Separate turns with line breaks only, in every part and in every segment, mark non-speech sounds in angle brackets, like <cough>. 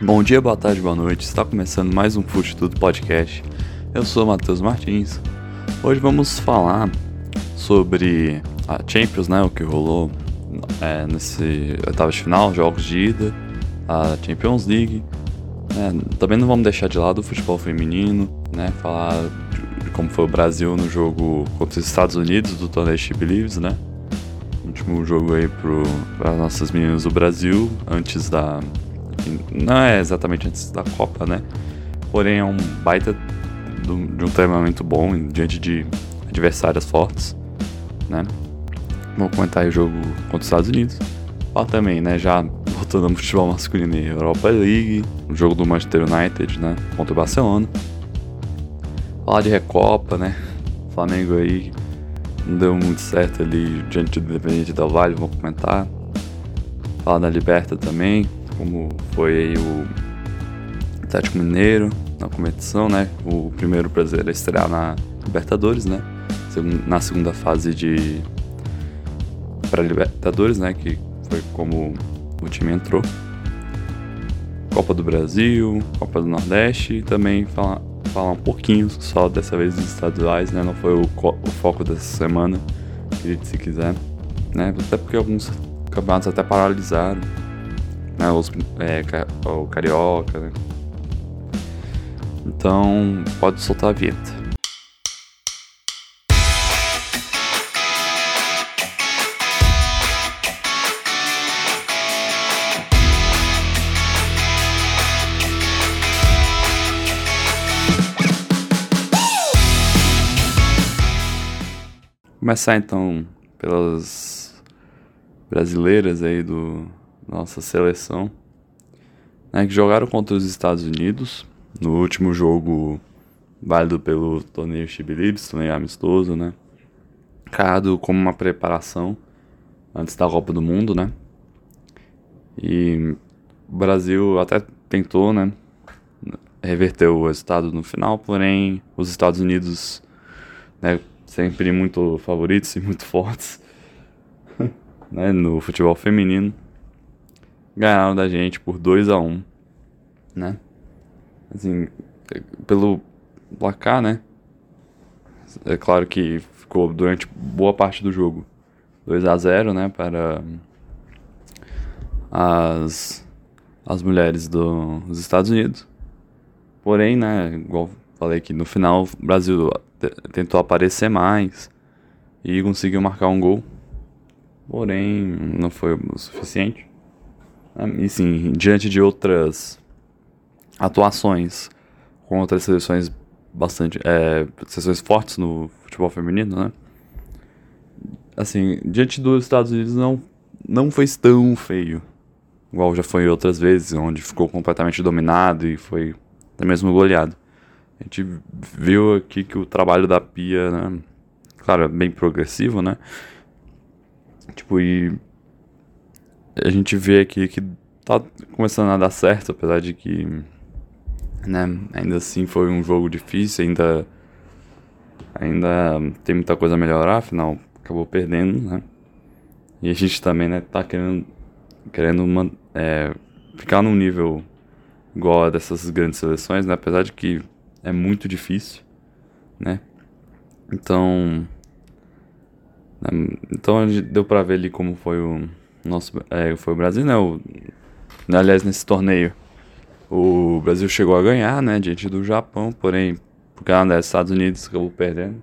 Bom dia, boa tarde, boa noite. Está começando mais um Fute Tudo Podcast. Eu sou Matheus Martins. Hoje vamos falar sobre a Champions, né? O que rolou é, nesse oitavo de final, jogos de ida, a Champions League. É, também não vamos deixar de lado o futebol feminino, né? Falar de como foi o Brasil no jogo contra os Estados Unidos do torneio She Believes, né? Último jogo aí para as nossas meninas do Brasil, antes da não é exatamente antes da Copa, né? Porém é um baita de um treinamento bom diante de adversárias fortes, né? Vamos comentar o jogo contra os Estados Unidos. Falar também, né? Já voltando no futebol masculino e Europa League, o jogo do Manchester United, né? Contra o Barcelona. Falar de Recopa, né? Flamengo aí não deu muito certo ali diante do Independente Del Vale, vamos comentar. Falar da Liberta também, como foi o Atlético Mineiro na competição, né? O primeiro brasileiro a estrear na Libertadores, né? Na segunda fase de para Libertadores, né? Que foi como o time entrou. Copa do Brasil, Copa do Nordeste e também falar, falar um pouquinho só dessa vez dos estaduais, né? Não foi o, o foco dessa semana, se quiser, né? Até porque alguns campeonatos até paralisaram né? Os, é, o carioca, né? Então, pode soltar a vinheta. Começar então pelas brasileiras aí do nossa seleção, né, que jogaram contra os Estados Unidos no último jogo válido pelo torneio Chibilibs, torneio amistoso, né? Cado como uma preparação antes da Copa do Mundo, né? E o Brasil até tentou, né? Reverter o resultado no final, porém os Estados Unidos, né, sempre muito favoritos e muito fortes, <laughs> né, no futebol feminino, ganharam da gente por 2 a 1 um, né? Assim, pelo placar, né? É claro que ficou durante boa parte do jogo 2 a 0 né? Para as, as mulheres do, dos Estados Unidos. Porém, né? Igual falei aqui, no final o Brasil tentou aparecer mais e conseguiu marcar um gol. Porém, não foi o suficiente. E sim, diante de outras atuações com outras seleções bastante. É, seleções fortes no futebol feminino, né? Assim, diante dos Estados Unidos não, não foi tão feio. Igual já foi outras vezes, onde ficou completamente dominado e foi até mesmo goleado. A gente viu aqui que o trabalho da Pia, né? Claro, é bem progressivo, né? Tipo, e a gente vê aqui que tá começando a dar certo, apesar de que, né, ainda assim foi um jogo difícil, ainda ainda tem muita coisa a melhorar, afinal acabou perdendo, né? E a gente também, né, tá querendo querendo uma, é, ficar num nível igual a dessas grandes seleções, né? Apesar de que é muito difícil, né? Então, né, então deu para ver ali como foi o nosso é, foi o Brasil, né? O, aliás, nesse torneio, o Brasil chegou a ganhar, né? Diante do Japão, porém, por causa dos Estados Unidos, acabou perdendo.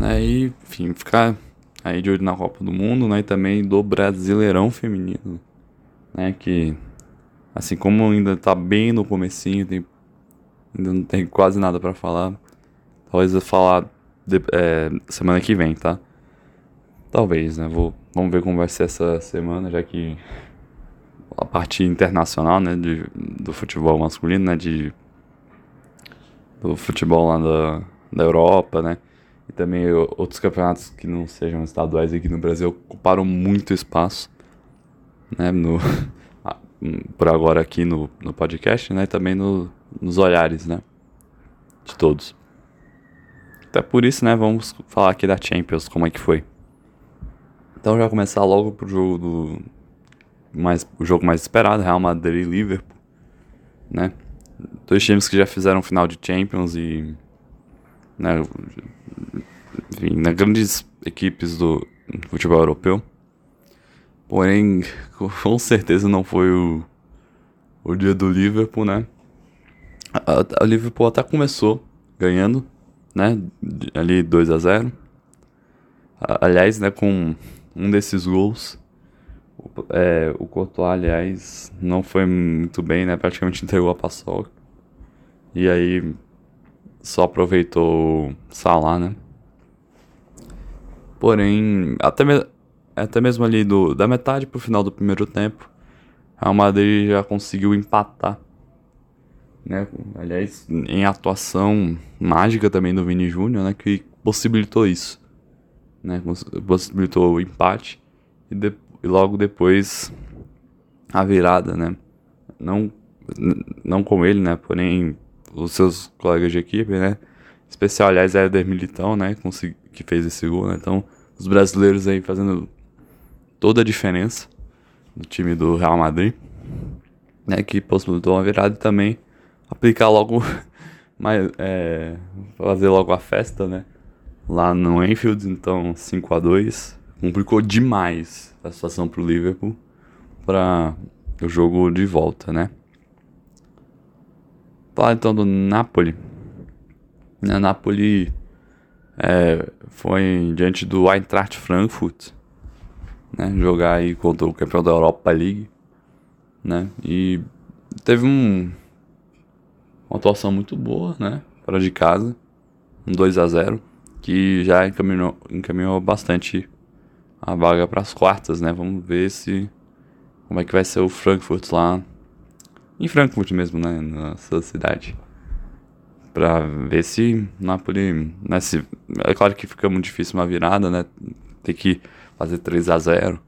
Aí, enfim, ficar aí de olho na Copa do Mundo, né? E também do Brasileirão Feminino, né? Que, assim como ainda tá bem no comecinho, tem, ainda não tem quase nada para falar. Talvez eu falar de, é, semana que vem, tá? Talvez, né? Vou, vamos ver como vai ser essa semana, já que a parte internacional, né, de, do futebol masculino, né, de do futebol lá da, da Europa, né, e também outros campeonatos que não sejam estaduais aqui no Brasil ocuparam muito espaço, né, no <laughs> por agora aqui no, no podcast, né, e também no, nos olhares, né, de todos. Até por isso, né, vamos falar aqui da Champions, como é que foi. Então já começar logo pro jogo do mais, o jogo mais esperado, Real Madrid e Liverpool, né? Dois times que já fizeram final de Champions e né, enfim, né, grandes equipes do futebol europeu. Porém, <laughs> com certeza não foi o, o dia do Liverpool, né? A Liverpool até começou ganhando, né? Ali 2 a 0 Aliás, né, com um desses gols, é, o Courtois, aliás, não foi muito bem, né? Praticamente entregou a paçoca. E aí só aproveitou o Salah, né? Porém, até, me, até mesmo ali do, da metade pro final do primeiro tempo, a Madrid já conseguiu empatar. Né? Aliás, em atuação mágica também do Vini Júnior, né? Que possibilitou isso. Né? Possibilitou o empate e, de, e logo depois a virada, né? Não, não com ele, né? Porém, os seus colegas de equipe, né? Especial, aliás, é Éder Militão, né? Que fez esse gol, né? Então, os brasileiros aí fazendo toda a diferença no time do Real Madrid, né? Que possibilitou uma virada e também aplicar logo, <laughs> mais, é, fazer logo a festa, né? Lá no Anfield, então 5 a 2 complicou demais a situação pro Liverpool para o jogo de volta, né? Falar então do Napoli. Na Napoli é, foi diante do Eintracht Frankfurt, né, jogar aí contra o campeão da Europa League, né, e teve um, uma atuação muito boa, né, para de casa, um 2 a 0 que já encaminhou, encaminhou bastante a vaga para as quartas, né, vamos ver se como é que vai ser o Frankfurt lá em Frankfurt mesmo, né, na sua cidade. Para ver se Napoli, né, se, é claro que fica muito difícil uma virada, né, ter que fazer 3 a 0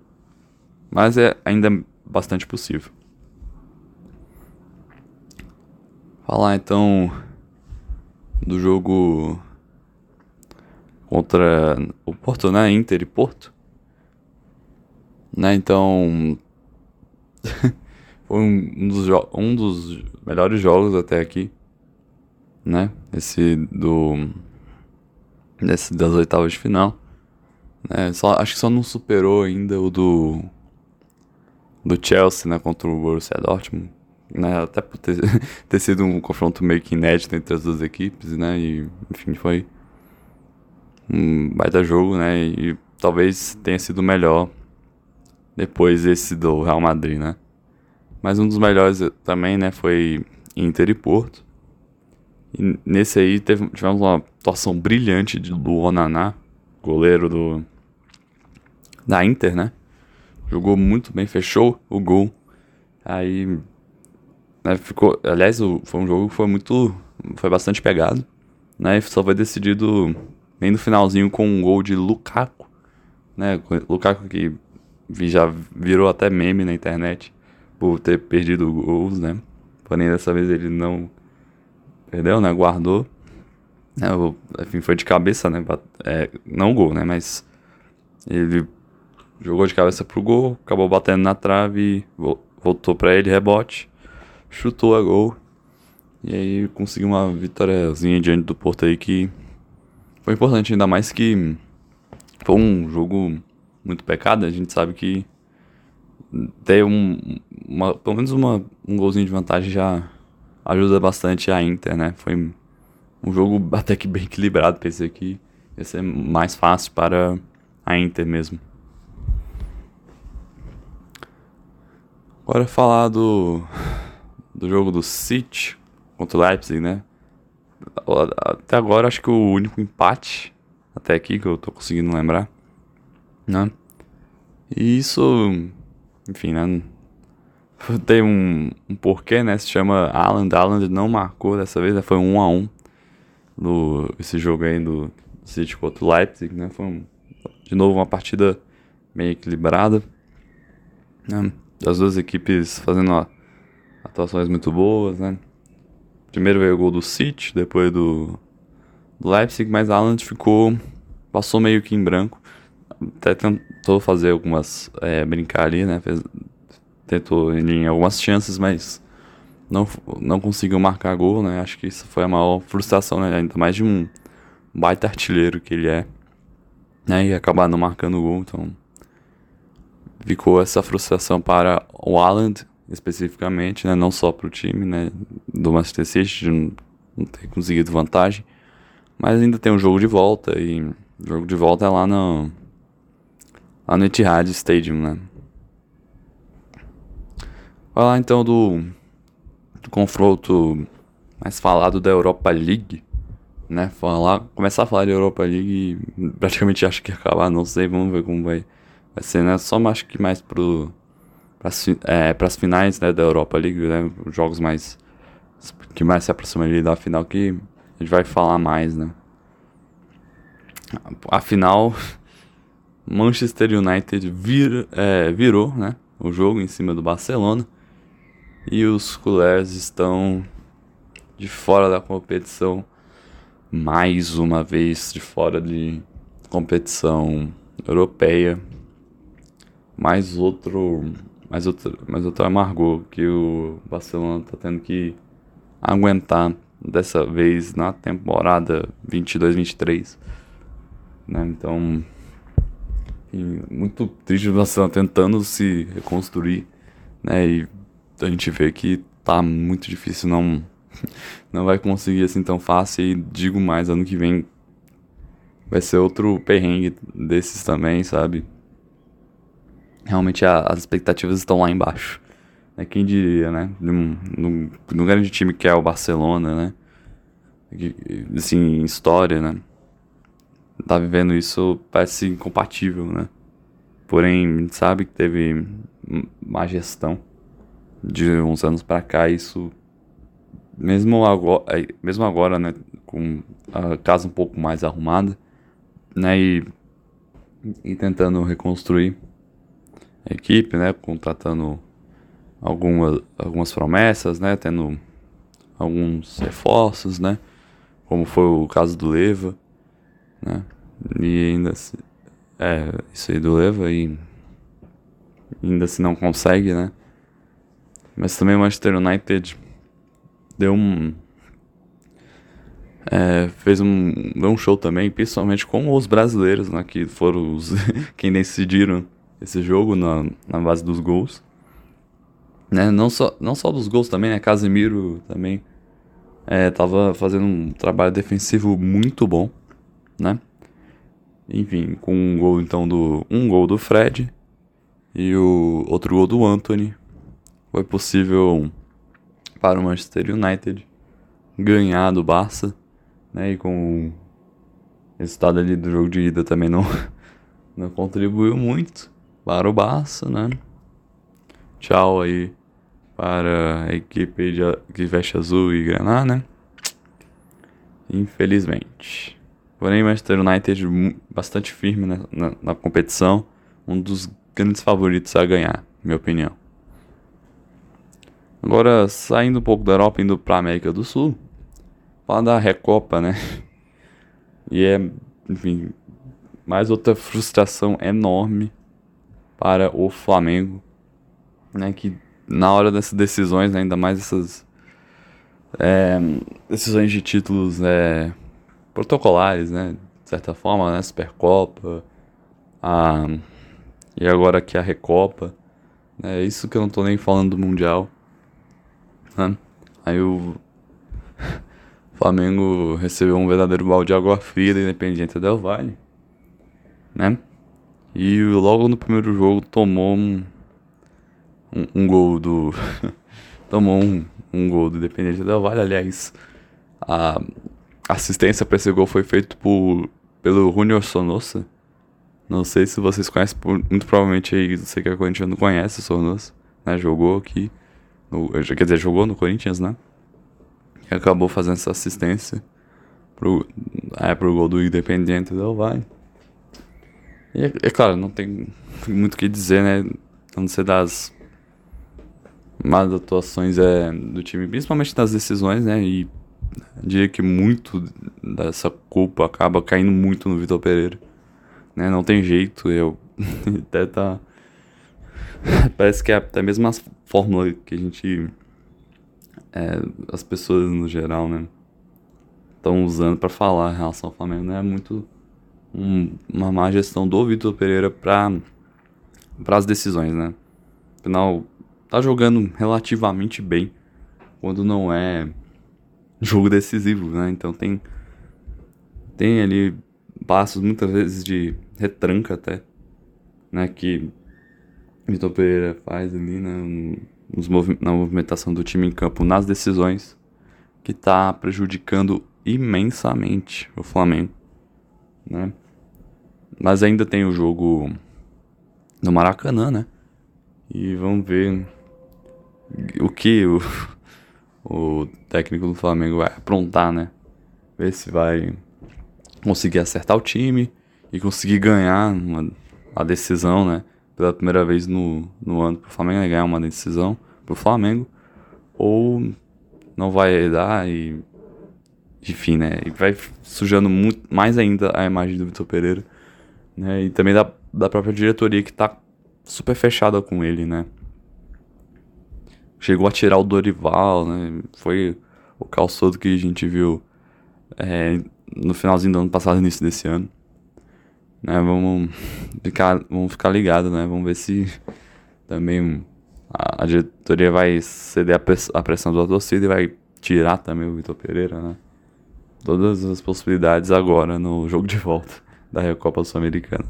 mas é ainda bastante possível. Falar então do jogo contra o Porto, né, Inter e Porto, né, então <laughs> foi um dos, um dos melhores jogos até aqui né? Esse do. Desse das oitavas de final. Né? Só, acho que só não superou ainda o do. Do Chelsea, né? Contra o Borussia Dortmund. Né? Até por ter, <laughs> ter sido um confronto meio que inédito entre as duas equipes, né? E, enfim, foi um baita jogo, né? E talvez tenha sido melhor depois esse do Real Madrid, né? Mas um dos melhores também, né? Foi Inter e Porto. E nesse aí teve, tivemos uma atuação brilhante do Onaná, goleiro do da Inter, né? Jogou muito bem, fechou o gol. Aí né, ficou, aliás, o, foi um jogo que foi muito foi bastante pegado, né? E só foi decidido bem no finalzinho com um gol de Lukaku, né? Lukaku que já virou até meme na internet por ter perdido gols, né? Porém dessa vez ele não perdeu, né? Guardou. É, enfim, foi de cabeça, né? É, não gol, né? Mas ele jogou de cabeça pro gol, acabou batendo na trave, voltou para ele, rebote, chutou a gol. E aí conseguiu uma vitóriazinha diante do Porto aí que foi importante, ainda mais que foi um jogo muito pecado, a gente sabe que ter um, uma, pelo menos uma, um golzinho de vantagem já ajuda bastante a Inter, né? Foi um jogo <laughs> até que bem equilibrado, pensei que ia ser mais fácil para a Inter mesmo. Agora falar do, do jogo do City contra o Leipzig, né? Até agora acho que o único empate até aqui que eu tô conseguindo lembrar, né? E isso, enfim, né? <laughs> tem um, um porquê, né? Se chama Alan. Alan não marcou dessa vez, né? Foi um a um no esse jogo aí do City contra o Leipzig, né? Foi um, de novo uma partida meio equilibrada. Né? As duas equipes fazendo ó, atuações muito boas, né? Primeiro veio o gol do City, depois do, do Leipzig, mas Alan ficou. passou meio que em branco. Até tentou fazer algumas. É, brincar ali, né? Fez, tentou em algumas chances, mas não, não conseguiu marcar gol, né? Acho que isso foi a maior frustração, né? Ainda mais de um baita artilheiro que ele é, né? E acabar não marcando gol, então ficou essa frustração para o Haaland, especificamente, né? Não só para o time, né? Do Manchester City, de não, ter conseguido vantagem, mas ainda tem um jogo de volta e o jogo de volta é lá no lá no Etihad Stadium, né? Falar então do, do confronto mais falado da Europa League, né? Falar, começar a falar de Europa League praticamente acho que acabar, não sei, vamos ver como vai, vai ser, né? Só acho que mais pro para é, as finais né, da Europa League, né? Os jogos mais que mais se aproximam ali da final que a gente vai falar mais, né? A final <laughs> Manchester United vir, é, virou, né? O jogo em cima do Barcelona. E os culés estão de fora da competição mais uma vez de fora de competição europeia. Mais outro, mais outro, mais outro amargor que o Barcelona está tendo que aguentar dessa vez na temporada 22-23, né? Então, muito triste o Barcelona tentando se reconstruir, né? E a gente vê que tá muito difícil, não <laughs> não vai conseguir assim tão fácil e digo mais, ano que vem vai ser outro perrengue desses também, sabe? Realmente a, as expectativas estão lá embaixo. É quem diria, né? Num, num, num grande time que é o Barcelona, né? Assim, história, né? Tá vivendo isso parece incompatível, né? Porém, sabe que teve má gestão de uns anos para cá, isso mesmo agora, é, mesmo agora, né, com a casa um pouco mais arrumada, né, e, e tentando reconstruir equipe, né, contratando algumas algumas promessas, né, tendo alguns reforços, né, como foi o caso do Leva, né, e ainda se, é, isso aí do Leva e ainda se não consegue, né, mas também o Manchester United deu um. É, fez um, deu um show também, principalmente com os brasileiros, né, que foram os <laughs> quem decidiram esse jogo na, na base dos gols. Né, não, só, não só dos gols também, né, Casemiro também é, tava fazendo um trabalho defensivo muito bom, né? Enfim, com um gol então do um gol do Fred e o outro gol do Anthony foi possível para o Manchester United ganhar do Barça, né? E com o resultado ali do jogo de ida também não, <laughs> não contribuiu muito para o Barça, né? Tchau aí para a equipe de, que veste azul e graná, né? Infelizmente. Porém, Manchester United bastante firme né, na, na competição, um dos grandes favoritos a ganhar, minha opinião. Agora, saindo um pouco da Europa, indo pra América do Sul, falar da Recopa, né? <laughs> E é, enfim, mais outra frustração enorme para o Flamengo, né? Que na hora dessas decisões, né, ainda mais essas é, decisões de títulos é, protocolares, né? De certa forma, né? Supercopa, a, e agora aqui a Recopa. É isso que eu não tô nem falando do Mundial. Né? Aí o <laughs> Flamengo recebeu um verdadeiro balde de água fria da Independiente Del Valle, né? E logo no primeiro jogo tomou um, um, um gol do. <laughs> tomou um, um gol do Independiente Del Valle. Aliás, a assistência para esse gol foi feito por, pelo Junior Sonossa. Não sei se vocês conhecem, muito provavelmente aí, você que é corintiano conhece o Sonossa, né? Jogou aqui. No, quer dizer, jogou no Corinthians, né? E acabou fazendo essa assistência pro, é, pro gol do Independiente Del Valle. E é, é, claro, não tem muito o que dizer, né? A não ser das más atuações é, do time, principalmente das decisões, né? E diria que muito dessa culpa acaba caindo muito no Vitor Pereira. Né? Não tem jeito, eu <laughs> até tá Parece que é até a mesma fórmula que a gente. É, as pessoas no geral, né? Estão usando para falar em relação ao Flamengo, né? É muito um, uma má gestão do Vitor Pereira para as decisões, né? Afinal, tá jogando relativamente bem quando não é jogo decisivo, né? Então tem tem ali passos muitas vezes de retranca até, né? Que Vitor Pereira faz ali, né? Nos movi na movimentação do time em campo, nas decisões, que tá prejudicando imensamente o Flamengo, né? Mas ainda tem o jogo no Maracanã, né? E vamos ver o que o, <laughs> o técnico do Flamengo vai aprontar, né? Ver se vai conseguir acertar o time e conseguir ganhar uma, a decisão, né? Pela primeira vez no, no ano pro Flamengo né? ganhar uma decisão pro Flamengo. Ou não vai dar e. Enfim, né? E vai sujando muito, mais ainda a imagem do Vitor Pereira. Né? E também da, da própria diretoria que tá super fechada com ele, né? Chegou a tirar o Dorival, né? Foi o caos todo que a gente viu é, no finalzinho do ano passado, início desse ano. Né? Vamos ficar, vamos ficar ligados, né? Vamos ver se também a, a diretoria vai ceder a, a pressão da torcida e vai tirar também o Vitor Pereira, né? Todas as possibilidades agora no jogo de volta da Recopa Sul-Americana.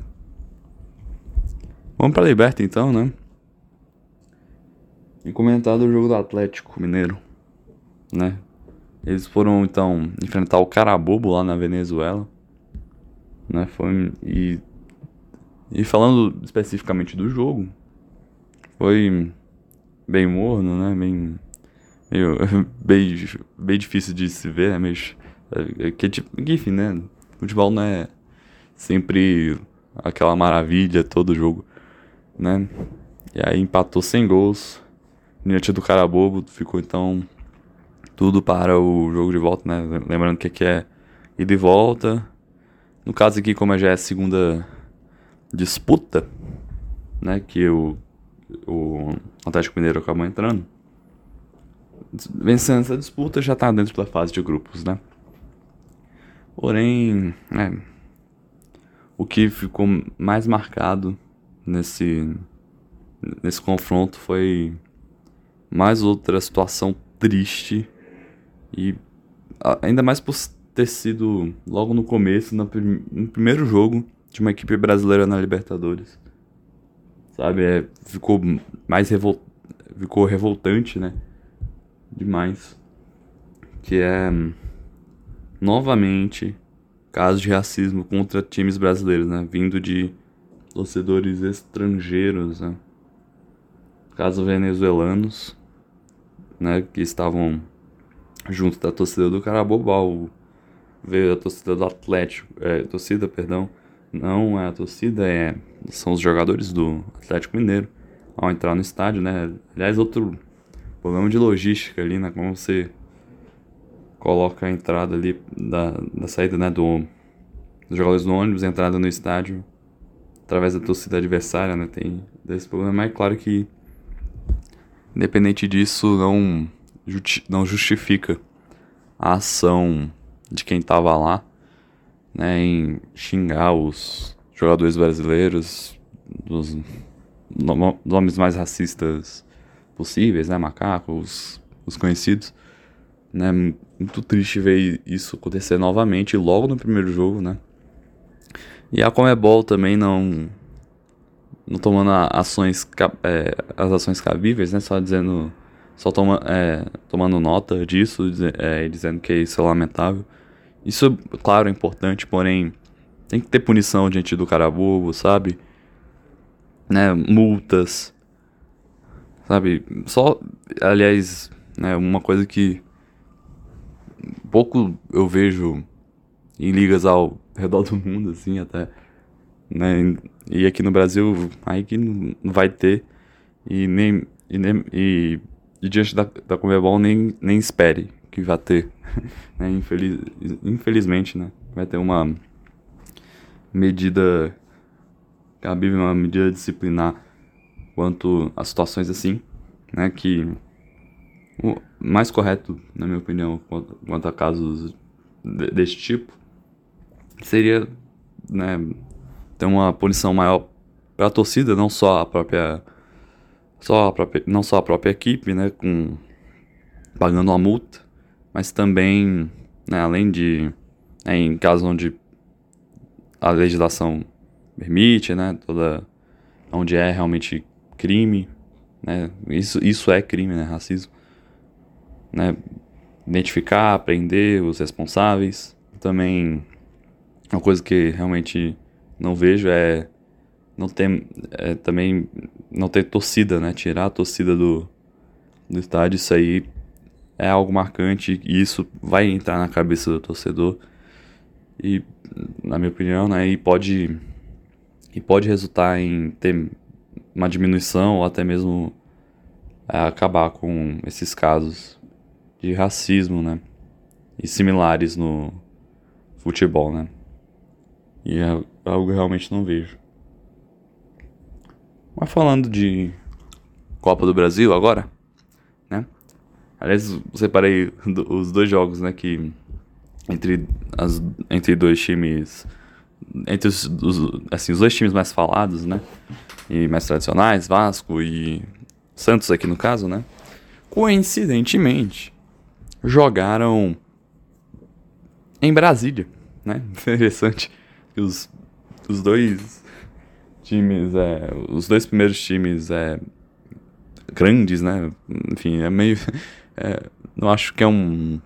Vamos pra Liberta então, né? E comentar do jogo do Atlético Mineiro, né? Eles foram então enfrentar o Carabobo lá na Venezuela, né? Foi e e falando especificamente do jogo, foi bem morno, né? Bem meio <laughs> bem, bem difícil de se ver, né? Meio, que tipo, enfim, né? Futebol não é sempre aquela maravilha todo jogo né? E aí empatou sem gols. Diante do cara bobo, ficou então tudo para o jogo de volta, né? Lembrando que aqui é ida e volta. No caso aqui, como já é a segunda disputa, né? Que o, o Atlético Mineiro acabou entrando. Vencendo essa disputa, já está dentro da fase de grupos, né? Porém, é, o que ficou mais marcado nesse, nesse confronto foi mais outra situação triste e ainda mais por ter sido logo no começo, no, no primeiro jogo de uma equipe brasileira na Libertadores. Sabe, é, ficou mais revol, ficou revoltante, né? Demais. Que é novamente casos de racismo contra times brasileiros, né? Vindo de torcedores estrangeiros, né? caso venezuelanos, né, que estavam junto da torcida do Carabobal, veio a torcida do Atlético, é, torcida, perdão, não é a torcida, é, são os jogadores do Atlético Mineiro, ao entrar no estádio, né, aliás, outro problema de logística ali, né, como você coloca a entrada ali da, da saída, né, do, dos jogadores do ônibus, entrada no estádio, através da torcida adversária, né? Tem desse problema, mas é claro que independente disso não justi não justifica a ação de quem tava lá, né, em xingar os jogadores brasileiros dos nomes mais racistas possíveis, né, macacos, os conhecidos, né, muito triste ver isso acontecer novamente logo no primeiro jogo, né, e a Comebol também não não tomando ações é, as ações cabíveis, né? Só dizendo só toma, é, tomando nota disso, é, dizendo que isso é lamentável. Isso, claro, é importante, porém tem que ter punição diante do cara bobo, sabe? Né, multas, sabe? Só, aliás, né, uma coisa que pouco eu vejo em ligas ao redor do mundo, assim, até. Né? E aqui no Brasil, aí que não vai ter. E nem. E, nem, e, e diante da, da Comebol, nem, nem espere que vai ter. <laughs> né? Infeliz, infelizmente, né? Vai ter uma medida cabível, uma medida disciplinar quanto a situações assim, né, que o mais correto, na minha opinião, quanto, a casos de, deste tipo, seria, né, ter uma punição maior para a torcida, não só a própria só a própria, não só a própria equipe, né, com pagando uma multa, mas também, né, além de né, em casos onde a legislação permite, né, toda onde é realmente crime, né, isso, isso é crime, né, racismo, né, identificar, prender os responsáveis, também uma coisa que realmente não vejo é não ter é, também não ter torcida, né? Tirar a torcida do, do estádio, isso aí é algo marcante e isso vai entrar na cabeça do torcedor e na minha opinião, né? E pode e pode resultar em ter uma diminuição ou até mesmo é, acabar com esses casos de racismo, né? E similares no futebol, né? E é algo que eu realmente não vejo. Mas falando de Copa do Brasil agora, né? Aliás, eu separei os dois jogos, né? Que entre, as, entre dois times. Entre os, os, assim, os dois times mais falados, né? E mais tradicionais, Vasco e Santos aqui no caso, né? Coincidentemente, jogaram em Brasília, né? <laughs> Interessante. Os, os dois times, é, os dois primeiros times é, grandes, né? Enfim, é meio. <laughs> É, não acho que é um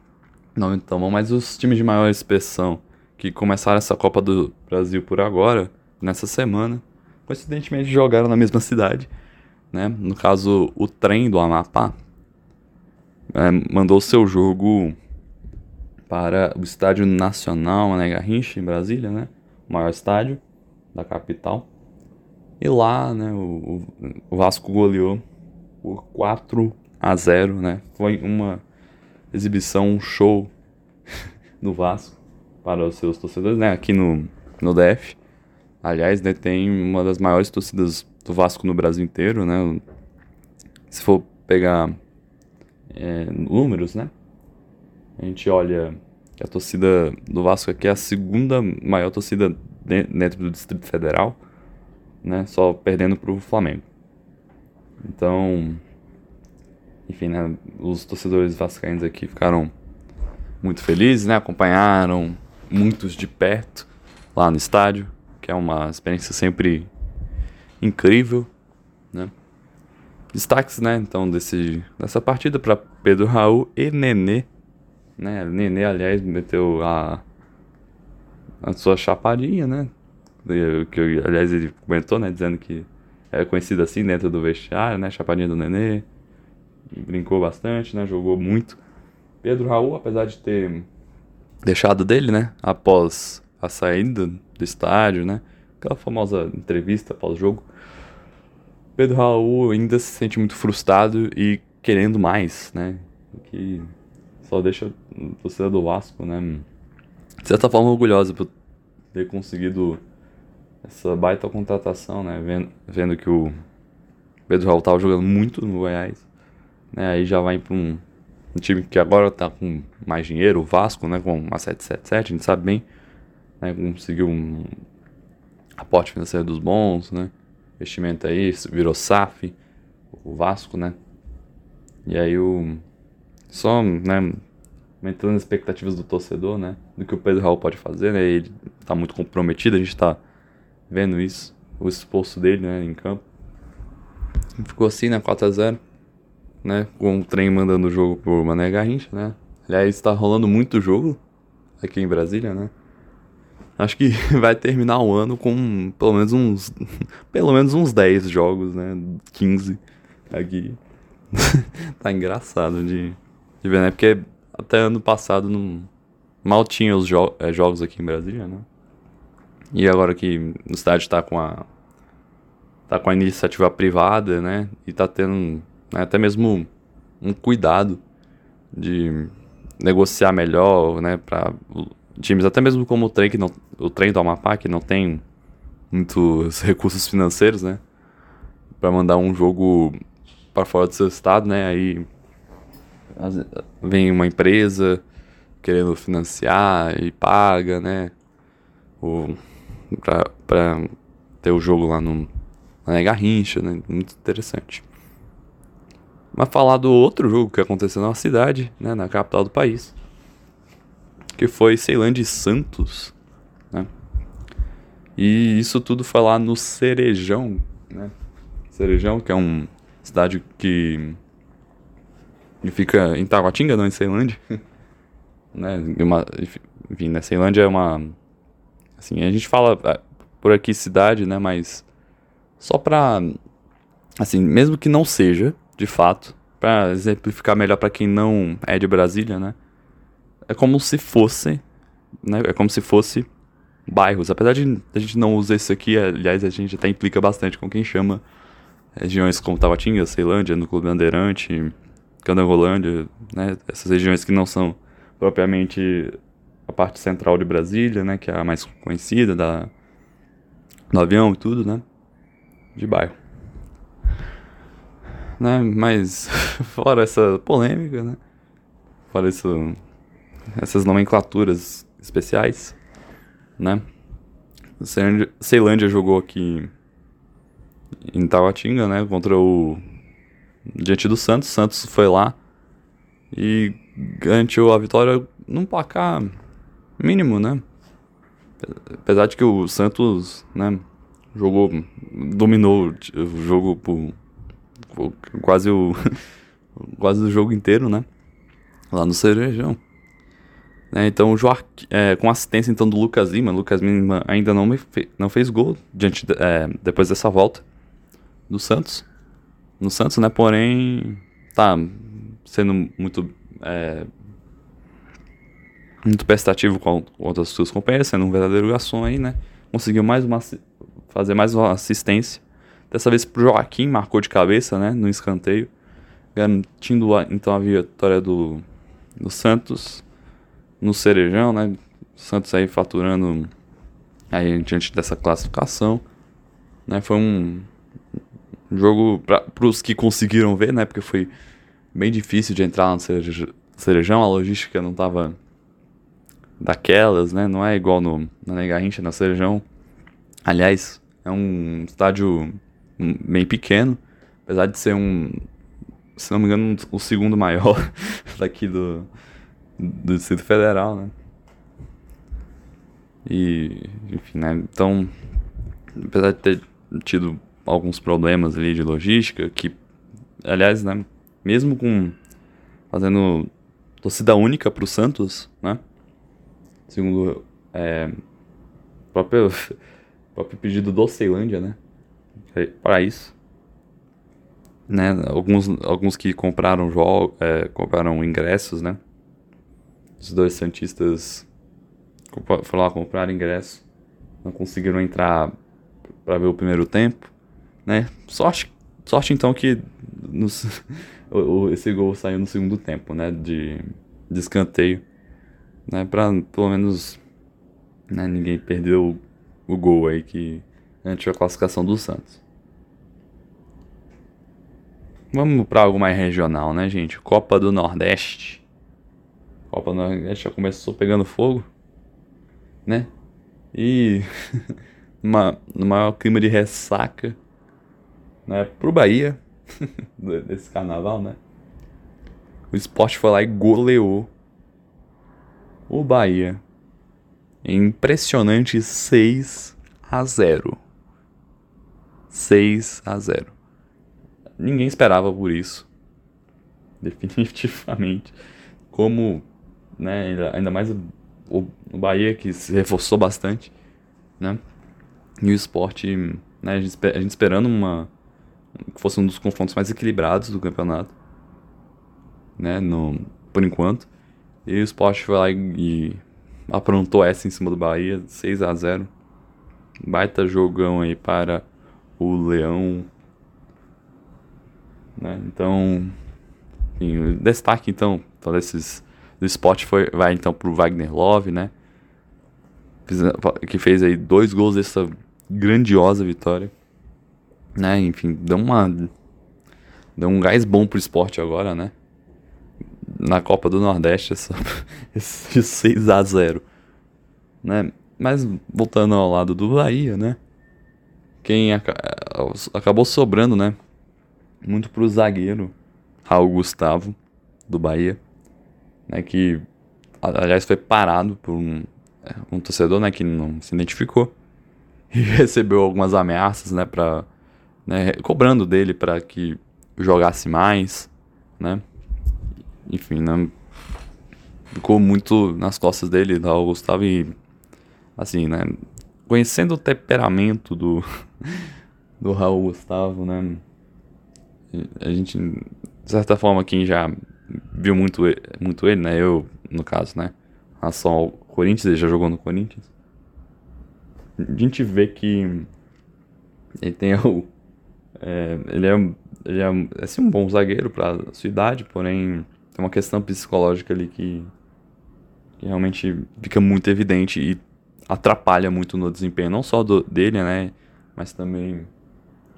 nome tão bom, mas os times de maior expressão que começaram essa Copa do Brasil por agora, nessa semana, coincidentemente jogaram na mesma cidade, né? No caso, o trem do Amapá é, mandou seu jogo para o Estádio Nacional Mané Garrincha, em Brasília, né? O maior estádio da capital. E lá, né, o, o Vasco goleou por 4 a 0, né? Foi uma exibição, um show <laughs> do Vasco para os seus torcedores, né? Aqui no, no DF. Aliás, né, tem uma das maiores torcidas do Vasco no Brasil inteiro, né? Se for pegar é, números, né? A gente olha que a torcida do Vasco aqui é a segunda maior torcida dentro do Distrito Federal né? Só perdendo para o Flamengo. Então, enfim, né? Os torcedores vascaínos aqui ficaram muito felizes, né? Acompanharam muitos de perto lá no estádio, que é uma experiência sempre incrível? Destaques, né? Então desse dessa partida para Pedro Raul e Nenê, né? Nenê, aliás, meteu a a sua chapadinha, né? que aliás ele comentou, né, dizendo que é conhecido assim dentro do vestiário, né, chapadinha do Nenê, brincou bastante, né, jogou muito. Pedro Raul, apesar de ter deixado dele, né, após a saída do estádio, né, aquela famosa entrevista pós-jogo, Pedro Raul ainda se sente muito frustrado e querendo mais, né, que só deixa o torcedor do Vasco, né, de certa forma orgulhosa por ter conseguido essa baita contratação, né? Vendo, vendo que o Pedro Raul tava jogando muito no Goiás, né? Aí já vai para um, um, time que agora tá com mais dinheiro, o Vasco, né? Com uma 777, a gente sabe bem, né? Conseguiu um aporte financeiro dos bons, né? Investimento aí, virou SAF, o Vasco, né? E aí o... Só, né? Aumentando as expectativas do torcedor, né? Do que o Pedro Raul pode fazer, né? Ele tá muito comprometido, a gente tá vendo isso, o esforço dele, né, em campo. Ficou assim, né, 4x0, né, com o trem mandando o jogo por Mané Garrincha, né. Aliás, está rolando muito jogo aqui em Brasília, né. Acho que <laughs> vai terminar o ano com pelo menos uns <laughs> pelo menos uns 10 jogos, né, 15 aqui. <laughs> tá engraçado de, de ver, né, porque até ano passado não mal tinha os jo é, jogos aqui em Brasília, né. E agora que o estádio está com a tá com a iniciativa privada, né? E tá tendo né, até mesmo um cuidado de negociar melhor, né, para times até mesmo como o trem que não o trem do Amapá que não tem muitos <laughs> recursos financeiros, né? para mandar um jogo para fora do seu estado, né? Aí vem uma empresa querendo financiar e paga, né? O, pra, pra ter o jogo lá no, na Garrincha, né? Muito interessante. Mas falar do outro jogo que aconteceu na cidade, né? Na capital do país. Que foi Ceilândia e Santos, né? E isso tudo foi lá no Cerejão, né? Cerejão, que é uma cidade que, que fica em Taguatinga, não em Ceilândia. <laughs> né? Uma, enfim, né? Ceilândia é uma... Assim, a gente fala é, por aqui cidade, né? Mas só pra... Assim, mesmo que não seja, de fato, para exemplificar melhor para quem não é de Brasília, né? É como se fosse, né? É como se fosse bairros. Apesar de a gente não usar isso aqui, aliás, a gente até implica bastante com quem chama regiões como Tabatinga, Ceilândia, no Clube Bandeirante, Candangolândia, né? Essas regiões que não são propriamente a parte central de Brasília, né? Que é a mais conhecida da, do avião e tudo, né? De bairro. Né? Mas, <laughs> fora essa polêmica, né? Fora isso, essas nomenclaturas especiais, né? Ceilândia jogou aqui em Taguatinga, né? Contra o. Diante do Santos. Santos foi lá e garantiu a vitória num placar mínimo, né? Apesar de que o Santos, né? Jogou. Dominou o jogo por. por quase o. <laughs> quase o jogo inteiro, né? Lá no Cerejão. Né, então, Joaquim, é, com assistência então do Lucas Lima, Lucas Lima ainda não, fe, não fez gol diante de, é, depois dessa volta do Santos. No Santos, né? Porém, tá sendo muito é, muito prestativo com, com as suas companheiras, sendo um verdadeiro garçom aí, né? Conseguiu mais uma fazer mais uma assistência. Dessa vez pro Joaquim, marcou de cabeça, né? No escanteio, garantindo então a vitória do, do Santos no Cerejão, né? Santos aí faturando aí diante dessa classificação, né? Foi um jogo para os que conseguiram ver, né? Porque foi bem difícil de entrar no Cerejão, a logística não tava daquelas, né? Não é igual no na Garrincha, na Cerejão. Aliás, é um estádio bem pequeno, apesar de ser um, se não me engano, o segundo maior <laughs> daqui do do Distrito Federal, né? E, enfim, né? Então, apesar de ter tido alguns problemas ali de logística, que, aliás, né? Mesmo com fazendo torcida única pro Santos, né? Segundo é, próprio, <laughs> próprio pedido do Ceilândia, né? Para isso. Né? Alguns, alguns que compraram, é, compraram ingressos, né? Os dois Santistas foram lá comprar ingresso. Não conseguiram entrar para ver o primeiro tempo. Né? Sorte, sorte então que nos, <laughs> esse gol saiu no segundo tempo, né? De, de escanteio. Né? Pra pelo menos né, ninguém perdeu o, o gol aí que antes a classificação do Santos. Vamos para algo mais regional, né, gente? Copa do Nordeste. Copa do Nordeste já começou pegando fogo, né? E <laughs> uma, no maior clima de ressaca, né? Pro Bahia, <laughs> desse carnaval, né? O esporte foi lá e goleou o Bahia. Impressionante 6 a 0. 6 a 0. Ninguém esperava por isso. <laughs> Definitivamente. Como né? Ainda mais o, o Bahia que se reforçou bastante, né? E o esporte, né? A gente, a gente esperando uma que fosse um dos confrontos mais equilibrados do campeonato, né? No, por enquanto. E o esporte foi lá e, e aprontou essa em cima do Bahia, 6 a 0 Baita jogão aí para o Leão. Né? Então, enfim, destaque então, todos esses do esporte foi, vai então pro Wagner Love, né? Que fez aí dois gols dessa grandiosa vitória. né? Enfim, deu uma deu um gás bom pro esporte agora, né? Na Copa do Nordeste, essa, esse 6 a 0 né? Mas voltando ao lado do Bahia, né? Quem acabou sobrando, né? Muito pro zagueiro Raul Gustavo do Bahia, né? Que aliás foi parado por um, é, um torcedor, né? Que não se identificou <laughs> e recebeu algumas ameaças, né? Para né, cobrando dele para que jogasse mais, né? Enfim, né? Ficou muito nas costas dele, da Gustavo, e assim, né? Conhecendo o temperamento do, <laughs> do Raul Gustavo, né? A gente, de certa forma, quem já viu muito, muito ele, né? Eu, no caso, né? A relação ao Corinthians, ele já jogou no Corinthians. A gente vê que ele tem o. É, ele é ele é assim, um bom zagueiro para sua idade, porém tem uma questão psicológica ali que, que realmente fica muito evidente e atrapalha muito no desempenho, não só do, dele, né, mas também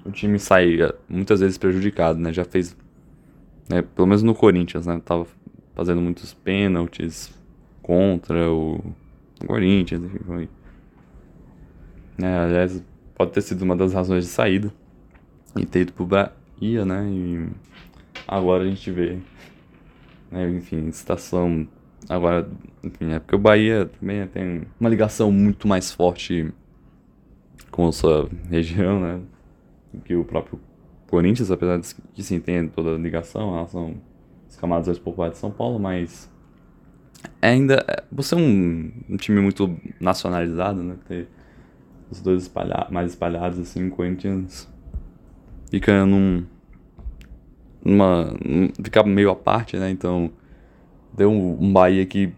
o time sai é, muitas vezes prejudicado, né, já fez, né, pelo menos no Corinthians, né, tava fazendo muitos pênaltis contra o Corinthians, enfim, foi. É, aliás, pode ter sido uma das razões de saída e ter ido pro, ia, né? E agora a gente vê, né? Enfim, situação agora, enfim, é porque o Bahia também tem uma ligação muito mais forte com a sua região, né? Que o próprio Corinthians, apesar de que sim tem toda a ligação, em relação às camadas populares de São Paulo, mas ainda você é um, um time muito nacionalizado, né? Ter os dois espalha mais espalhados assim, Corinthians fica num. numa. fica meio à parte, né? Então. Deu um, um Bahia que.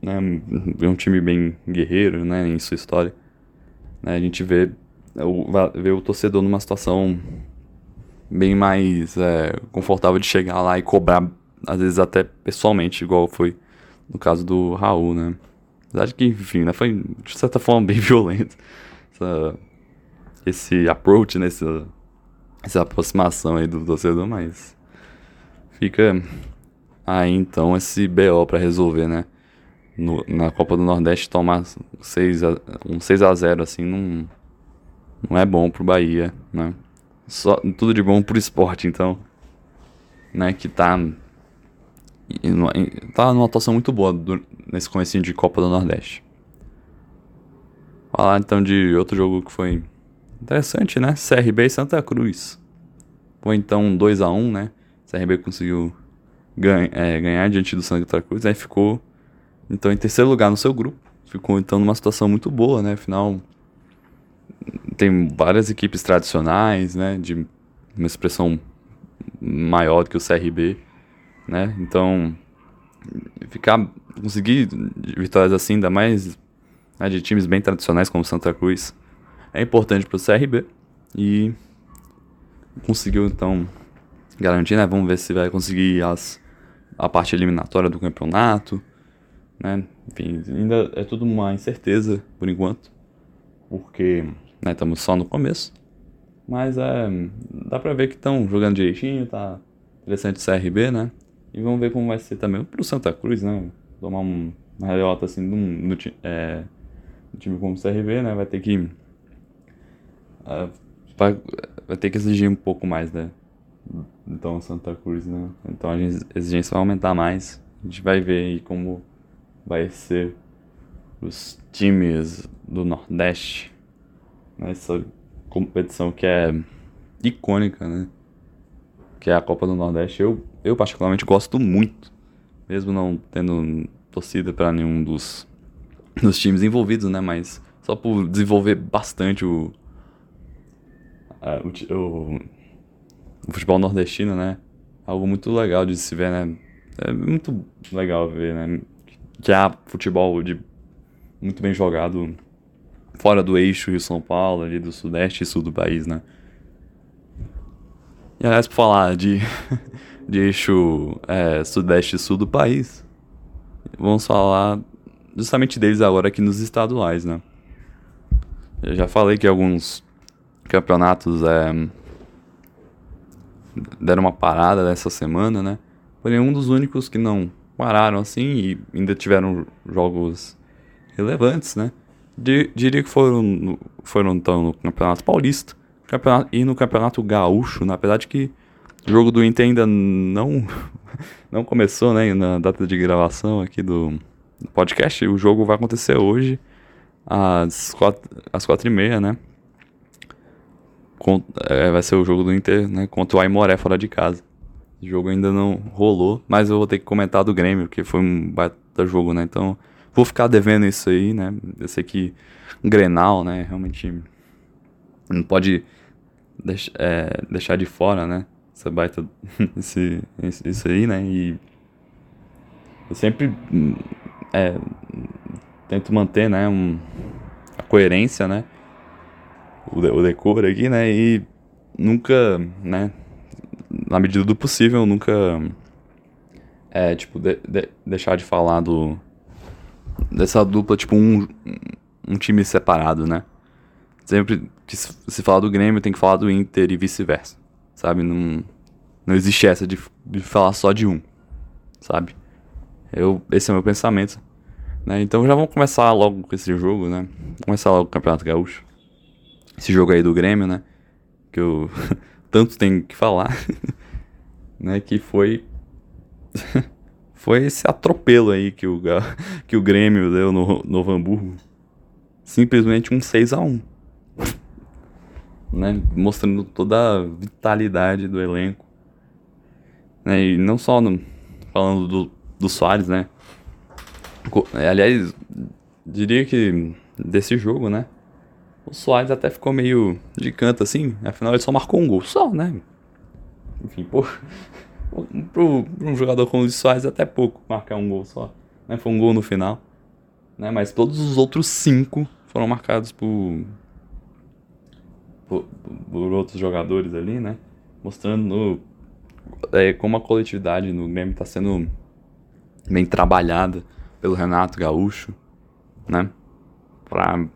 Né, é um time bem guerreiro, né? Em sua história. Né, a gente vê o, vê o torcedor numa situação bem mais é, confortável de chegar lá e cobrar, às vezes até pessoalmente, igual foi no caso do Raul, né? Apesar que, enfim, né, foi de certa forma <laughs> bem violento essa, esse approach, né, essa, essa aproximação aí do torcedor, mas fica aí então esse BO para resolver, né? No, na Copa do Nordeste tomar 6 a, um 6 a 0 assim não, não é bom pro Bahia, né? Só, tudo de bom pro esporte, então, né, que tá tá numa atuação muito boa do, nesse começo de Copa do Nordeste. Falar então de outro jogo que foi Interessante, né? CRB e Santa Cruz. Foi então 2 a 1 né? CRB conseguiu é, ganhar diante do Santa Cruz, aí ficou então em terceiro lugar no seu grupo. Ficou então numa situação muito boa, né? Afinal, tem várias equipes tradicionais, né? De uma expressão maior do que o CRB, né? Então, ficar conseguir vitórias assim, ainda mais né, de times bem tradicionais como Santa Cruz, é importante para o CRB e conseguiu então garantir, né? Vamos ver se vai conseguir as, a parte eliminatória do campeonato, né? Enfim, ainda é tudo uma incerteza por enquanto, porque né, estamos só no começo. Mas é, dá pra ver que estão jogando direitinho, tá interessante o CRB, né? E vamos ver como vai ser também pro Santa Cruz, né? Tomar um, uma reliota assim no, é, no time como o CRB, né? Vai ter que vai, vai ter que exigir um pouco mais, né? Então, Santa Cruz, né? Então a exigência vai aumentar mais. A gente vai ver aí como vai ser os times do Nordeste nessa competição que é icônica, né? Que é a Copa do Nordeste. Eu, eu particularmente gosto muito, mesmo não tendo torcida para nenhum dos, dos times envolvidos, né? Mas só por desenvolver bastante o, o, o, o, futebol nordestino, né? Algo muito legal de se ver, né? É muito legal ver, né? Que há futebol de muito bem jogado fora do eixo Rio-São Paulo, ali do sudeste e sul do país, né? E aliás, por falar de, <laughs> de eixo é, sudeste e sul do país, vamos falar justamente deles agora aqui nos estaduais, né? Eu já falei que alguns campeonatos é, deram uma parada dessa semana, né? Porém, um dos únicos que não pararam assim e ainda tiveram jogos relevantes, né? diria que foram, foram então no Campeonato Paulista campeonato, e no Campeonato Gaúcho, na verdade que o jogo do Inter ainda não, <laughs> não começou, né? Na data de gravação aqui do, do podcast. O jogo vai acontecer hoje, às quatro, às quatro e meia, né? É, vai ser o jogo do Inter né, contra o Aimoré fora de casa. O jogo ainda não rolou, mas eu vou ter que comentar do Grêmio, que foi um baita jogo, né? Então, vou ficar devendo isso aí, né? Eu sei que Grenal, né? Realmente não pode deix, é, deixar de fora, né? Essa baita, <laughs> esse, isso aí, né? E eu sempre é, tento manter, né? Um, a coerência, né? O, o decor aqui, né? E nunca, né? Na medida do possível, nunca é, tipo, de, de, deixar de falar do dessa dupla, tipo, um, um time separado, né? Sempre que se falar do Grêmio, tem que falar do Inter e vice-versa, sabe? Não, não existe essa de, de falar só de um, sabe? Eu, esse é o meu pensamento, né? Então já vamos começar logo com esse jogo, né? Vamos começar logo com o Campeonato Gaúcho. Esse jogo aí do Grêmio, né? Que eu <laughs> tanto tenho que falar, <laughs> né? Que foi <laughs> foi esse atropelo aí que o, <laughs> que o Grêmio deu no Novo Hamburgo. Simplesmente um 6 a 1 né? Mostrando toda a vitalidade do elenco. Né? E não só no, falando do, do Soares, né? Aliás, diria que desse jogo, né? O Soares até ficou meio de canto assim, afinal ele só marcou um gol só, né? Enfim, pô, pro, um jogador como o Soares até pouco marcar um gol só, né? Foi um gol no final, né? Mas todos os outros cinco foram marcados por, por, por outros jogadores ali, né? Mostrando é, como a coletividade no Grêmio está sendo bem trabalhada pelo Renato Gaúcho, né? Pra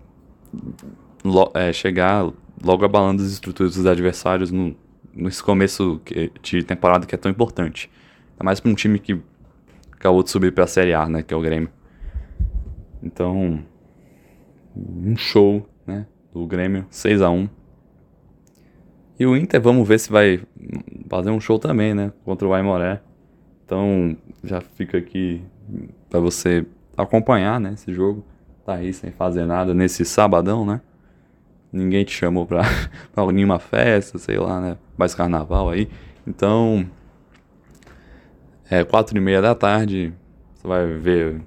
é, chegar logo abalando as estruturas dos adversários no, nesse começo de temporada que é tão importante. Ainda mais para um time que acabou de subir para a Série A, né? Que é o Grêmio. Então, um show, né? Do Grêmio, 6 a 1 E o Inter, vamos ver se vai fazer um show também, né? Contra o Aimoré. Então, já fica aqui para você acompanhar, né? Esse jogo. Tá aí sem fazer nada nesse sabadão, né? Ninguém te chamou pra, <laughs> pra nenhuma festa, sei lá, né? Mais carnaval aí. Então, é quatro e meia da tarde. Você vai ver,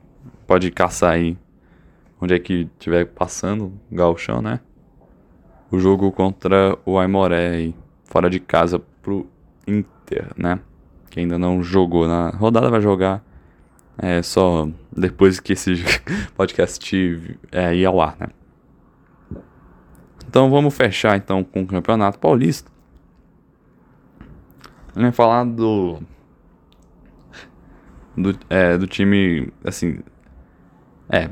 pode caçar aí onde é que estiver passando galchão, né? O jogo contra o Aimoré aí, fora de casa pro Inter, né? Que ainda não jogou na rodada, vai jogar é, só depois que esse <laughs> podcast é, ir ao ar, né? Então vamos fechar então com o Campeonato Paulista. Vamos falar do do, é, do time assim é,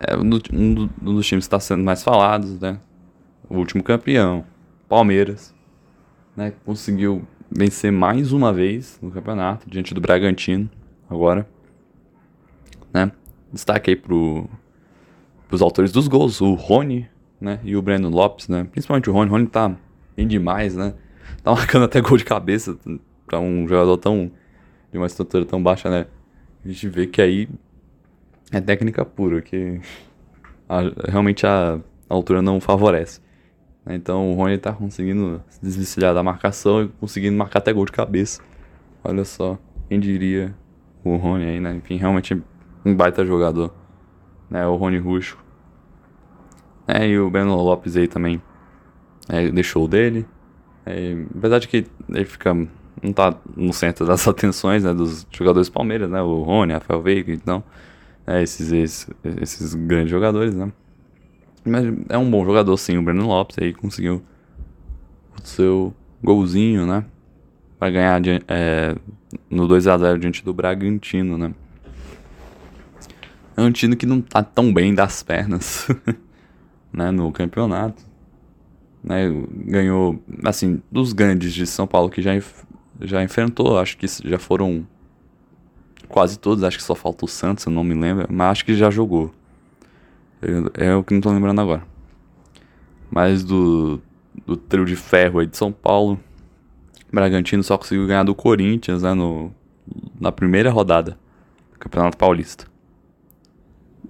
é um, do, um, dos times que está sendo mais falados, né? O último campeão, Palmeiras, né? Conseguiu vencer mais uma vez no campeonato diante do Bragantino agora, né? Destaque aí pro os autores dos gols, o Rony, né? E o Breno Lopes, né? Principalmente o Rony. O Rony tá bem demais, né? Tá <laughs> marcando até gol de cabeça para um jogador tão. de uma estrutura tão baixa, né? A gente vê que aí é técnica pura, que a, realmente a, a, altura não favorece. Né? Então o Rony tá conseguindo se desvencilhar da marcação e conseguindo marcar até gol de cabeça. Olha só, quem diria o Rony aí, né? Enfim, realmente um baita jogador. Né? O Rony Ruxo é, e o Breno Lopes aí também é, deixou dele. É, verdade que ele fica. não tá no centro <laughs> das atenções né, dos jogadores Palmeiras, né? O Rony, Rafael Veiga, então. É, esses, esses, esses grandes jogadores, né? Mas é um bom jogador sim, o Breno Lopes aí conseguiu o seu golzinho, né? Pra ganhar é, no 2x0 diante do Bragantino, né? É um time que não tá tão bem das pernas. <laughs> né, no campeonato. né? Ganhou, assim, dos grandes de São Paulo que já, já enfrentou, acho que já foram quase todos, acho que só falta o Santos, eu não me lembro, mas acho que já jogou. É o que não tô lembrando agora. Mas do, do trio de ferro aí de São Paulo, Bragantino só conseguiu ganhar do Corinthians, né, no, na primeira rodada do Campeonato Paulista.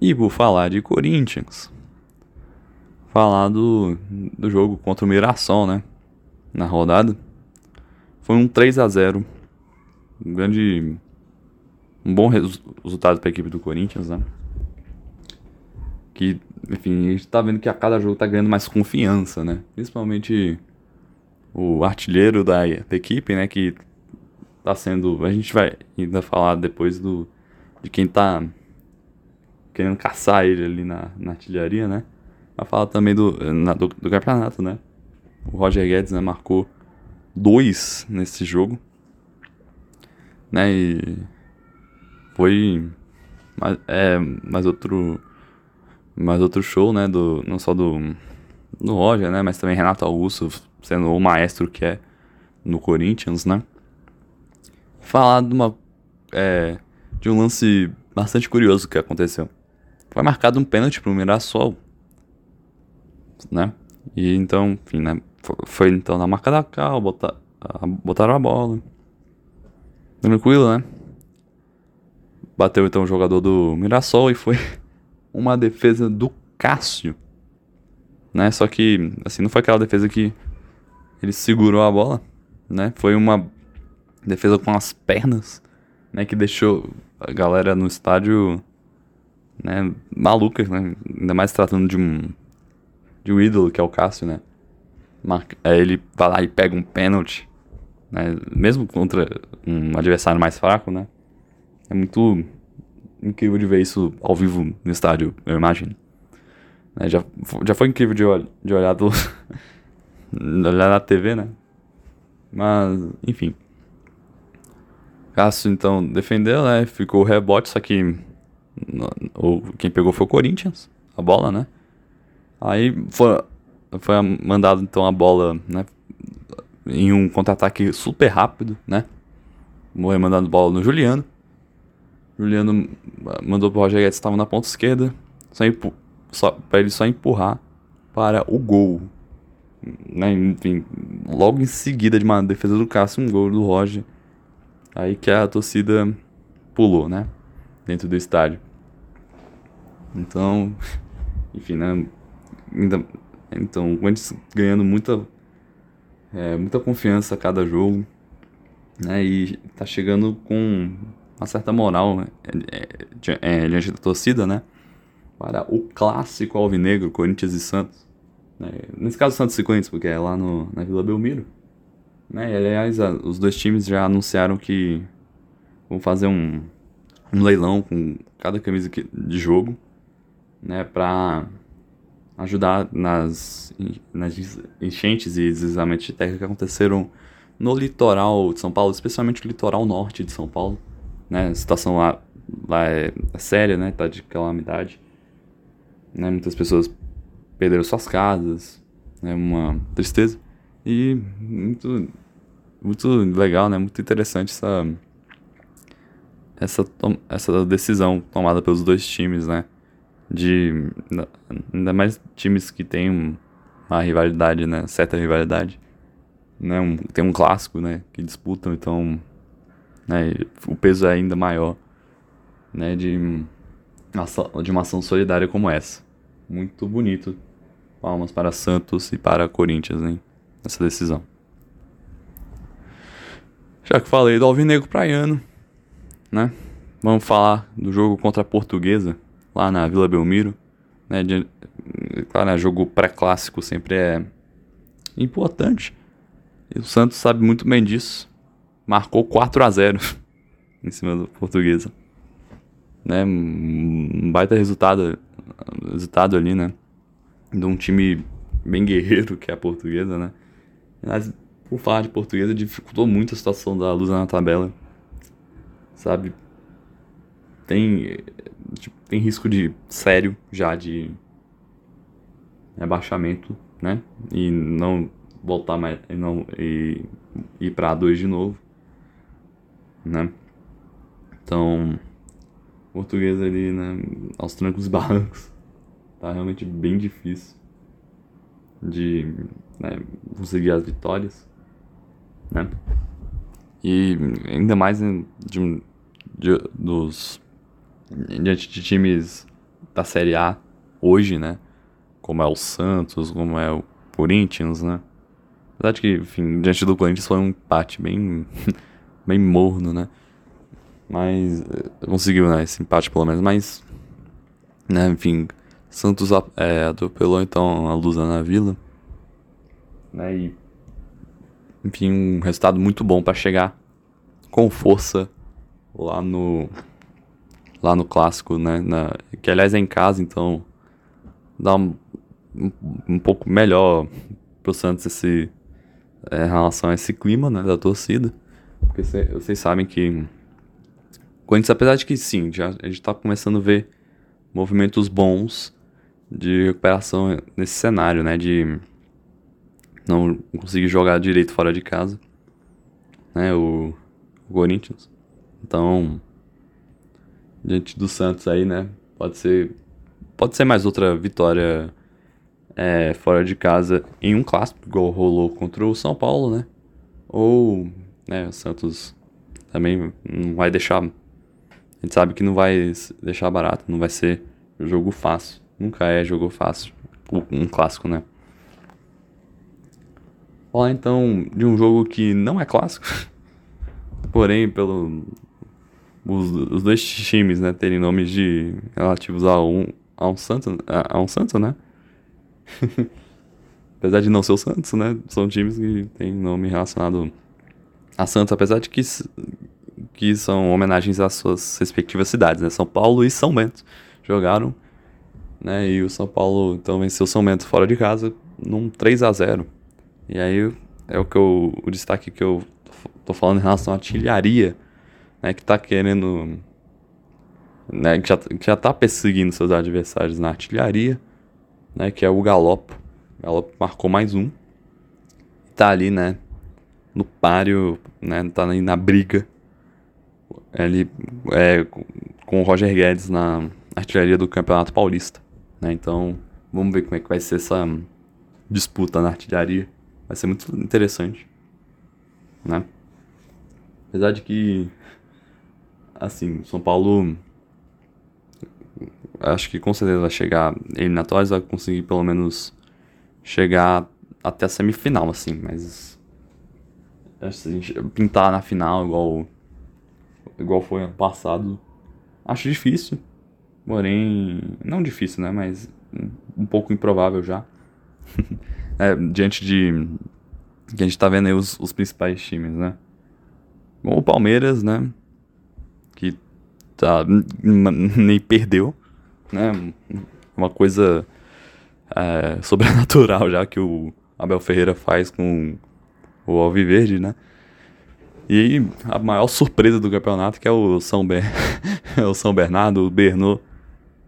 E por falar de Corinthians, falar do, do jogo contra o Mirassol, né, na rodada. Foi um 3 a 0 Um grande. Um bom resultado para a equipe do Corinthians, né? Que, enfim, a gente tá vendo que a cada jogo tá ganhando mais confiança, né? Principalmente o artilheiro da, da equipe, né? Que tá sendo. A gente vai ainda falar depois do. De quem tá querendo caçar ele ali na, na artilharia, né? Vai falar também do, na, do, do, campeonato, né? O Roger Guedes né, marcou dois nesse jogo. Né? E foi mais, é, mais outro mais outro show, né? Do, não só do, do Roger, né? Mas também Renato Augusto sendo o maestro que é no Corinthians, né? Falar de uma é, de um lance bastante curioso que aconteceu. Foi marcado um pênalti pro Mirassol né? E então, enfim, né? Foi então na marca da cal, botar, botaram a bola. Tranquilo, né? Bateu então o jogador do Mirassol e foi <laughs> uma defesa do Cássio. Né? Só que, assim, não foi aquela defesa que ele segurou a bola, né? Foi uma defesa com as pernas, né? Que deixou a galera no estádio, né? Maluca, né? Ainda mais tratando de um de um ídolo, que é o Cássio, né? Marca, aí ele vai lá e pega um pênalti, né? Mesmo contra um adversário mais fraco, né? É muito incrível de ver isso ao vivo no estádio, eu imagino. Né? Já, já foi incrível de, de olhar do, <laughs> olhar na TV, né? Mas, enfim. Cássio então defendeu, né? Ficou o rebote, só que o, quem pegou foi o Corinthians, a bola, né? Aí foi, foi mandado então a bola, né? Em um contra-ataque super rápido, né? Morreu mandando bola no Juliano. Juliano mandou pro Roger Guedes, estava na ponta esquerda. Só, só, pra ele só empurrar para o gol. Né? Enfim, logo em seguida de uma defesa do Cássio, um gol do Roger. Aí que a torcida pulou, né? Dentro do estádio. Então, <laughs> enfim, né? Ainda, então, o Corinthians ganhando muita, é, muita confiança a cada jogo, né? E tá chegando com uma certa moral né? é, é, diante da torcida, né? Para o clássico alvinegro, Corinthians e Santos. Né? Nesse caso, Santos e Corinthians, porque é lá no, na Vila Belmiro. Né? E, aliás, a, os dois times já anunciaram que vão fazer um, um leilão com cada camisa de jogo, né? Para ajudar nas, nas enchentes e deslizamentos de terra que aconteceram no litoral de São Paulo, especialmente o litoral norte de São Paulo. Né? A situação lá, lá é, é séria, né? Tá de calamidade. Né? Muitas pessoas perderam suas casas, é né? uma tristeza. E muito, muito legal, né? Muito interessante essa, essa, essa decisão tomada pelos dois times, né? De ainda mais times que tem uma rivalidade, né, certa rivalidade, né, um, tem um clássico, né, que disputam, então, né, o peso é ainda maior, né, de de uma ação solidária como essa. Muito bonito. Palmas para Santos e para Corinthians, hein, nessa decisão. Já que falei do Alvinegro Praiano, né, vamos falar do jogo contra a Portuguesa lá na Vila Belmiro. Né, de, claro, né, jogo pré-clássico sempre é importante. E o Santos sabe muito bem disso. Marcou 4 a 0 <laughs> em cima do Portuguesa. Né, um baita resultado, resultado ali, né? De um time bem guerreiro que é a Portuguesa, né? Mas, por falar de Portuguesa, dificultou muito a situação da Lusa na tabela. Sabe? Tem tipo, tem risco de sério já de rebaixamento né? E não voltar mais e não e ir para A2 de novo, né? Então, português ali, né, aos trancos barrancos. Tá realmente bem difícil de né, conseguir as vitórias, né? E ainda mais né, de, de, dos diante de times da Série A hoje, né? Como é o Santos, como é o Corinthians, né? Apesar de que, enfim, diante do Corinthians foi um empate bem, <laughs> bem morno, né? Mas eh, conseguiu, né? Esse empate pelo menos, mas, né? Enfim, Santos é, atropelou então a Lusa na Vila, né? E, enfim, um resultado muito bom para chegar com força lá no lá no clássico, né? Na, que aliás é em casa, então dá um, um, um pouco melhor pro Santos esse é, em relação a esse clima, né, da torcida. Porque cê, vocês sabem que Corinthians, apesar de que sim, já, a gente tá começando a ver movimentos bons de recuperação nesse cenário, né, de não conseguir jogar direito fora de casa, né, o, o Corinthians. Então, diante do Santos aí, né? Pode ser, pode ser mais outra vitória é, fora de casa em um clássico, igual rolou contra o São Paulo, né? Ou, né, o Santos também não vai deixar. A gente sabe que não vai deixar barato, não vai ser jogo fácil. Nunca é jogo fácil. Um clássico, né? Falar então de um jogo que não é clássico, <laughs> porém, pelo, os, os dois times, né, terem nomes de relativos a um, a um santo, a, a um santo, né? <laughs> apesar de não ser o Santos, né? São times que têm nome relacionado a Santos, apesar de que, que são homenagens às suas respectivas cidades, né? São Paulo e São Bento jogaram, né? E o São Paulo então venceu São Bento fora de casa num 3 a 0 E aí é o que eu, o destaque que eu tô falando em relação à artilharia né, que está querendo, né, que já, que já tá perseguindo seus adversários na artilharia, né, que é o Galopo. O Galopo marcou mais um. Tá ali, né, no páreo, né, tá ali na briga. Ele é, com o Roger Guedes na artilharia do Campeonato Paulista, né? Então, vamos ver como é que vai ser essa disputa na artilharia. Vai ser muito interessante, né? Apesar de que assim, São Paulo acho que com certeza vai chegar eliminatórias, vai conseguir pelo menos chegar até a semifinal, assim, mas se a gente pintar na final igual igual foi ano passado, acho difícil. Porém, não difícil, né, mas um pouco improvável já. <laughs> é, diante de que a gente tá vendo aí os, os principais times, né? Bom, o Palmeiras, né? Tá, nem perdeu, né? Uma coisa é, sobrenatural já que o Abel Ferreira faz com o Alviverde, né? E a maior surpresa do campeonato que é o São, Ber... <laughs> o São Bernardo, o Bernô,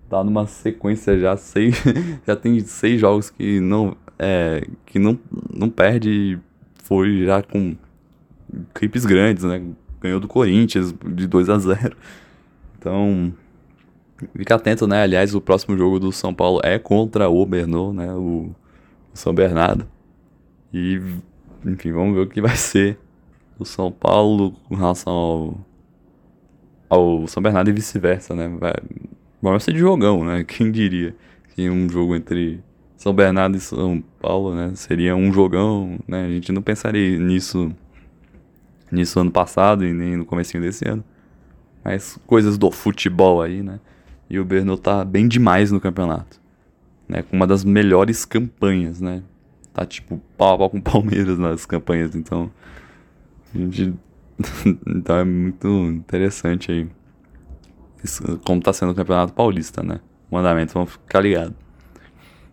tá numa sequência já seis, <laughs> já tem seis jogos que não é, que não, não perde, foi já com equipes grandes, né? ganhou do Corinthians de 2 a 0 Então, fica atento, né? Aliás, o próximo jogo do São Paulo é contra o Bernô, né? O, o São Bernardo. E, enfim, vamos ver o que vai ser o São Paulo com relação ao, ao São Bernardo e vice-versa, né? Vai, vai ser de jogão, né? <laughs> Quem diria que um jogo entre São Bernardo e São Paulo, né? Seria um jogão, né? A gente não pensaria nisso nisso ano passado e nem no comecinho desse ano. Mas coisas do futebol aí, né? E o Berno tá bem demais no campeonato. Né? Com uma das melhores campanhas, né? Tá tipo pau a pau com o Palmeiras nas campanhas, então. A gente. <laughs> então é muito interessante aí. Isso, como tá sendo o Campeonato Paulista, né? O andamento, vamos ficar ligados.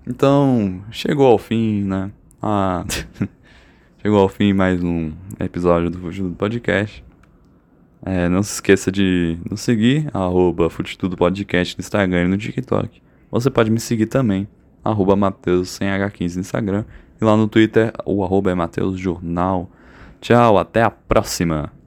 Então, chegou ao fim, né? Ah. <laughs> Chegou ao fim mais um episódio do Futitudo Podcast. É, não se esqueça de nos seguir, arroba Futitudo Podcast no Instagram e no TikTok. Você pode me seguir também arroba Mateus sem H15 no Instagram. E lá no Twitter, o arroba é Mateus Jornal. Tchau, até a próxima!